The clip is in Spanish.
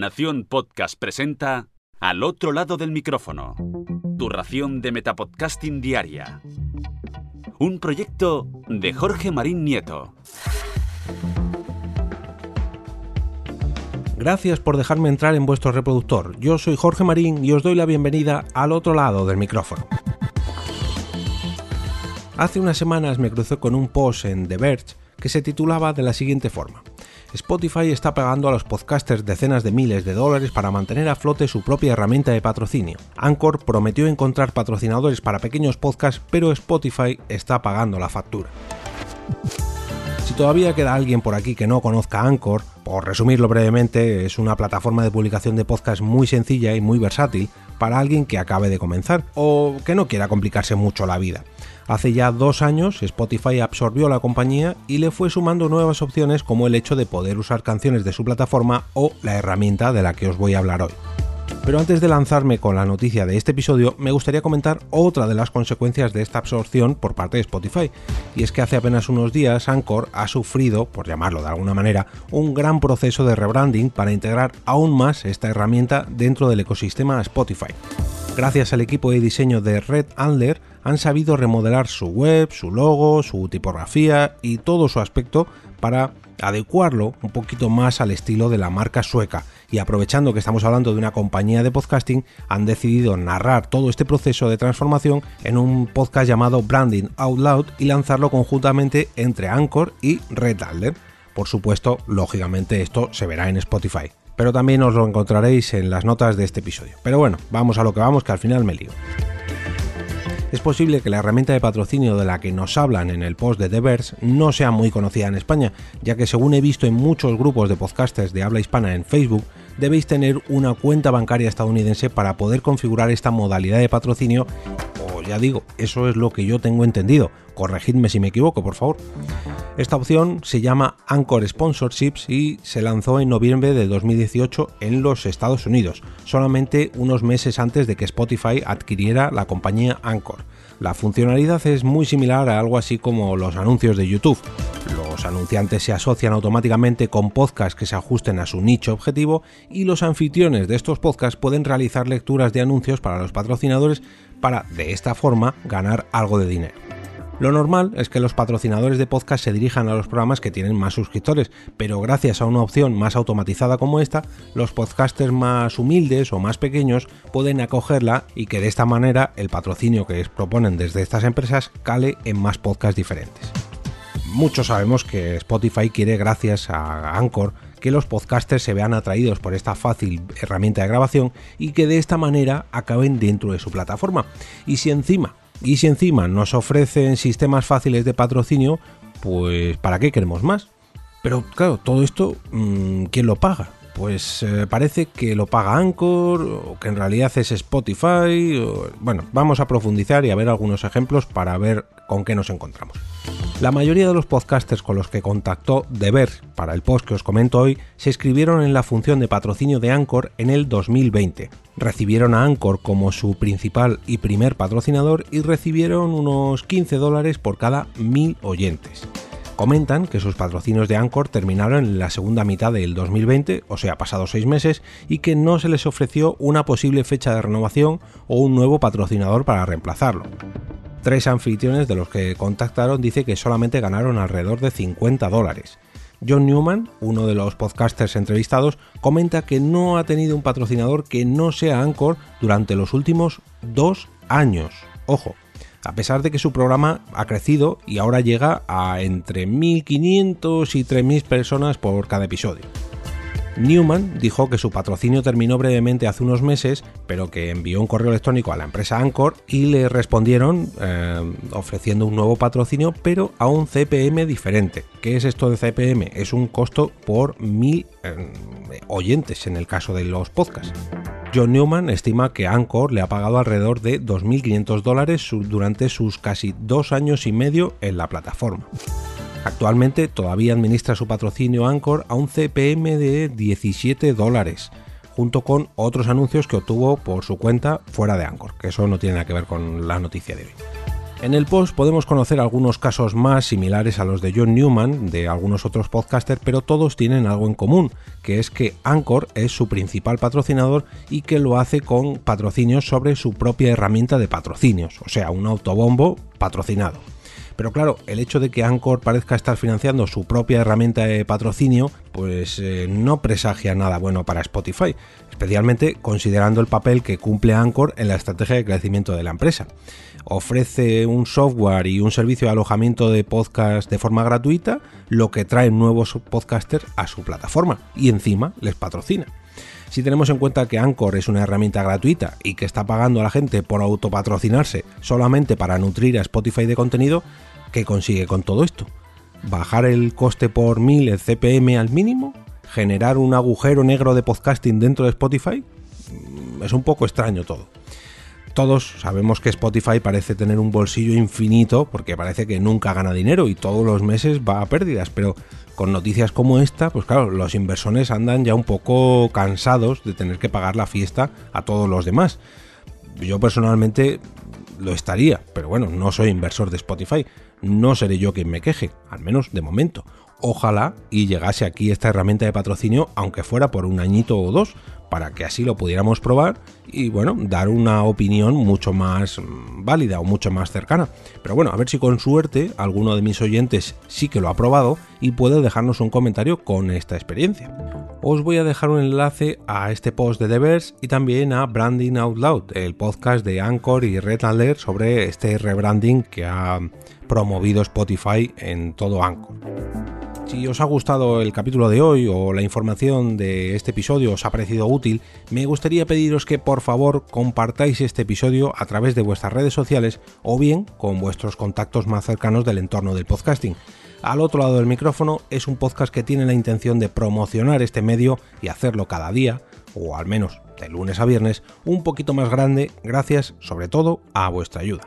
Nación Podcast presenta Al otro lado del micrófono. Tu ración de Metapodcasting Diaria. Un proyecto de Jorge Marín Nieto. Gracias por dejarme entrar en vuestro reproductor. Yo soy Jorge Marín y os doy la bienvenida al otro lado del micrófono. Hace unas semanas me crucé con un post en The Verge que se titulaba de la siguiente forma. Spotify está pagando a los podcasters decenas de miles de dólares para mantener a flote su propia herramienta de patrocinio. Anchor prometió encontrar patrocinadores para pequeños podcasts, pero Spotify está pagando la factura. Si todavía queda alguien por aquí que no conozca Anchor, por resumirlo brevemente, es una plataforma de publicación de podcast muy sencilla y muy versátil para alguien que acabe de comenzar o que no quiera complicarse mucho la vida. Hace ya dos años Spotify absorbió la compañía y le fue sumando nuevas opciones como el hecho de poder usar canciones de su plataforma o la herramienta de la que os voy a hablar hoy. Pero antes de lanzarme con la noticia de este episodio, me gustaría comentar otra de las consecuencias de esta absorción por parte de Spotify, y es que hace apenas unos días Anchor ha sufrido, por llamarlo de alguna manera, un gran proceso de rebranding para integrar aún más esta herramienta dentro del ecosistema Spotify. Gracias al equipo de diseño de Red Andler, han sabido remodelar su web, su logo, su tipografía y todo su aspecto para adecuarlo un poquito más al estilo de la marca sueca y aprovechando que estamos hablando de una compañía de podcasting han decidido narrar todo este proceso de transformación en un podcast llamado Branding Out Loud y lanzarlo conjuntamente entre Anchor y Red Alder. Por supuesto, lógicamente esto se verá en Spotify, pero también os lo encontraréis en las notas de este episodio. Pero bueno, vamos a lo que vamos que al final me lío es posible que la herramienta de patrocinio de la que nos hablan en el post de Devers no sea muy conocida en España, ya que según he visto en muchos grupos de podcasters de habla hispana en Facebook, debéis tener una cuenta bancaria estadounidense para poder configurar esta modalidad de patrocinio, o ya digo, eso es lo que yo tengo entendido, corregidme si me equivoco, por favor. Esta opción se llama Anchor Sponsorships y se lanzó en noviembre de 2018 en los Estados Unidos, solamente unos meses antes de que Spotify adquiriera la compañía Anchor. La funcionalidad es muy similar a algo así como los anuncios de YouTube. Los anunciantes se asocian automáticamente con podcasts que se ajusten a su nicho objetivo y los anfitriones de estos podcasts pueden realizar lecturas de anuncios para los patrocinadores para de esta forma ganar algo de dinero. Lo normal es que los patrocinadores de podcast se dirijan a los programas que tienen más suscriptores, pero gracias a una opción más automatizada como esta, los podcasters más humildes o más pequeños pueden acogerla y que de esta manera el patrocinio que les proponen desde estas empresas cale en más podcasts diferentes. Muchos sabemos que Spotify quiere, gracias a Anchor, que los podcasters se vean atraídos por esta fácil herramienta de grabación y que de esta manera acaben dentro de su plataforma. Y si encima y si encima nos ofrecen sistemas fáciles de patrocinio, pues ¿para qué queremos más? Pero claro, todo esto, mm, ¿quién lo paga? Pues eh, parece que lo paga Anchor, o que en realidad es Spotify. Bueno, vamos a profundizar y a ver algunos ejemplos para ver con qué nos encontramos. La mayoría de los podcasters con los que contactó Deber para el post que os comento hoy se inscribieron en la función de patrocinio de Anchor en el 2020. Recibieron a Anchor como su principal y primer patrocinador y recibieron unos 15 dólares por cada mil oyentes. Comentan que sus patrocinios de Anchor terminaron en la segunda mitad del 2020, o sea, pasados seis meses, y que no se les ofreció una posible fecha de renovación o un nuevo patrocinador para reemplazarlo. Tres anfitriones de los que contactaron dice que solamente ganaron alrededor de 50 dólares. John Newman, uno de los podcasters entrevistados, comenta que no ha tenido un patrocinador que no sea Anchor durante los últimos dos años. Ojo, a pesar de que su programa ha crecido y ahora llega a entre 1.500 y 3.000 personas por cada episodio. Newman dijo que su patrocinio terminó brevemente hace unos meses, pero que envió un correo electrónico a la empresa Anchor y le respondieron eh, ofreciendo un nuevo patrocinio, pero a un CPM diferente. ¿Qué es esto de CPM? Es un costo por mil eh, oyentes en el caso de los podcasts. John Newman estima que Anchor le ha pagado alrededor de 2.500 dólares durante sus casi dos años y medio en la plataforma. Actualmente todavía administra su patrocinio Anchor a un CPM de 17 dólares, junto con otros anuncios que obtuvo por su cuenta fuera de Anchor, que eso no tiene nada que ver con la noticia de hoy. En el post podemos conocer algunos casos más similares a los de John Newman, de algunos otros podcasters, pero todos tienen algo en común, que es que Anchor es su principal patrocinador y que lo hace con patrocinios sobre su propia herramienta de patrocinios, o sea, un autobombo patrocinado. Pero claro, el hecho de que Anchor parezca estar financiando su propia herramienta de patrocinio, pues eh, no presagia nada bueno para Spotify, especialmente considerando el papel que cumple Anchor en la estrategia de crecimiento de la empresa ofrece un software y un servicio de alojamiento de podcast de forma gratuita, lo que trae nuevos podcasters a su plataforma y encima les patrocina. Si tenemos en cuenta que Anchor es una herramienta gratuita y que está pagando a la gente por autopatrocinarse solamente para nutrir a Spotify de contenido, ¿qué consigue con todo esto? ¿Bajar el coste por mil, el CPM al mínimo? ¿Generar un agujero negro de podcasting dentro de Spotify? Mm, es un poco extraño todo. Todos sabemos que Spotify parece tener un bolsillo infinito porque parece que nunca gana dinero y todos los meses va a pérdidas, pero con noticias como esta, pues claro, los inversores andan ya un poco cansados de tener que pagar la fiesta a todos los demás. Yo personalmente lo estaría, pero bueno, no soy inversor de Spotify, no seré yo quien me queje, al menos de momento. Ojalá y llegase aquí esta herramienta de patrocinio, aunque fuera por un añito o dos, para que así lo pudiéramos probar y bueno, dar una opinión mucho más mm, válida o mucho más cercana. Pero bueno, a ver si con suerte alguno de mis oyentes sí que lo ha probado y puede dejarnos un comentario con esta experiencia. Os voy a dejar un enlace a este post de Devers y también a Branding Out Loud, el podcast de Anchor y Red Alert sobre este rebranding que ha promovido Spotify en todo Anchor. Si os ha gustado el capítulo de hoy o la información de este episodio os ha parecido útil, me gustaría pediros que por favor compartáis este episodio a través de vuestras redes sociales o bien con vuestros contactos más cercanos del entorno del podcasting. Al otro lado del micrófono es un podcast que tiene la intención de promocionar este medio y hacerlo cada día, o al menos de lunes a viernes, un poquito más grande gracias sobre todo a vuestra ayuda.